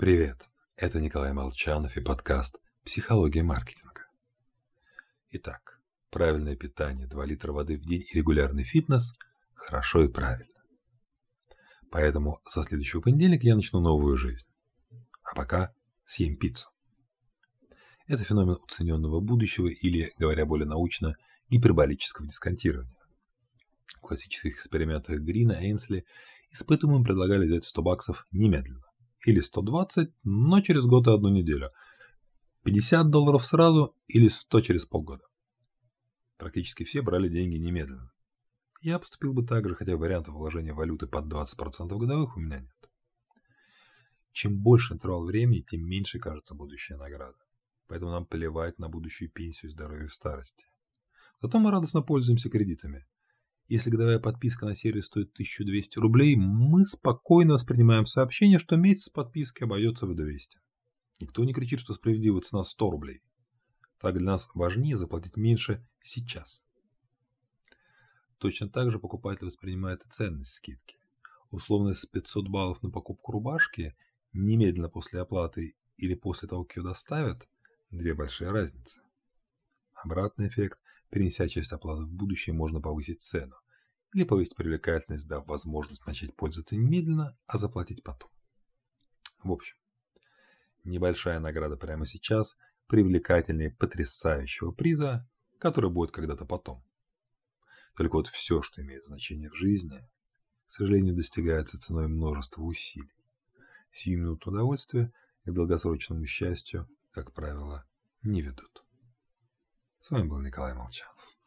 Привет, это Николай Молчанов и подкаст «Психология маркетинга». Итак, правильное питание, 2 литра воды в день и регулярный фитнес – хорошо и правильно. Поэтому со следующего понедельника я начну новую жизнь. А пока съем пиццу. Это феномен уцененного будущего или, говоря более научно, гиперболического дисконтирования. В классических экспериментах Грина Эйнсли испытуемым предлагали взять 100 баксов немедленно или 120, но через год и одну неделю. 50 долларов сразу или 100 через полгода. Практически все брали деньги немедленно. Я поступил бы так же, хотя вариантов вложения валюты под 20% годовых у меня нет. Чем больше интервал времени, тем меньше кажется будущая награда. Поэтому нам плевать на будущую пенсию, здоровье в старости. Зато мы радостно пользуемся кредитами. Если годовая подписка на сервис стоит 1200 рублей, мы спокойно воспринимаем сообщение, что месяц подписки обойдется в 200. Никто не кричит, что справедливая цена 100 рублей. Так для нас важнее заплатить меньше сейчас. Точно так же покупатель воспринимает и ценность скидки. Условно с 500 баллов на покупку рубашки немедленно после оплаты или после того, как ее доставят, две большие разницы. Обратный эффект Перенеся часть оплаты в будущее, можно повысить цену или повысить привлекательность, дав возможность начать пользоваться немедленно, а заплатить потом. В общем, небольшая награда прямо сейчас, привлекательнее потрясающего приза, который будет когда-то потом. Только вот все, что имеет значение в жизни, к сожалению, достигается ценой множества усилий. Сию минуту удовольствия к долгосрочному счастью, как правило, не ведут. С вами был Николай Молчанов.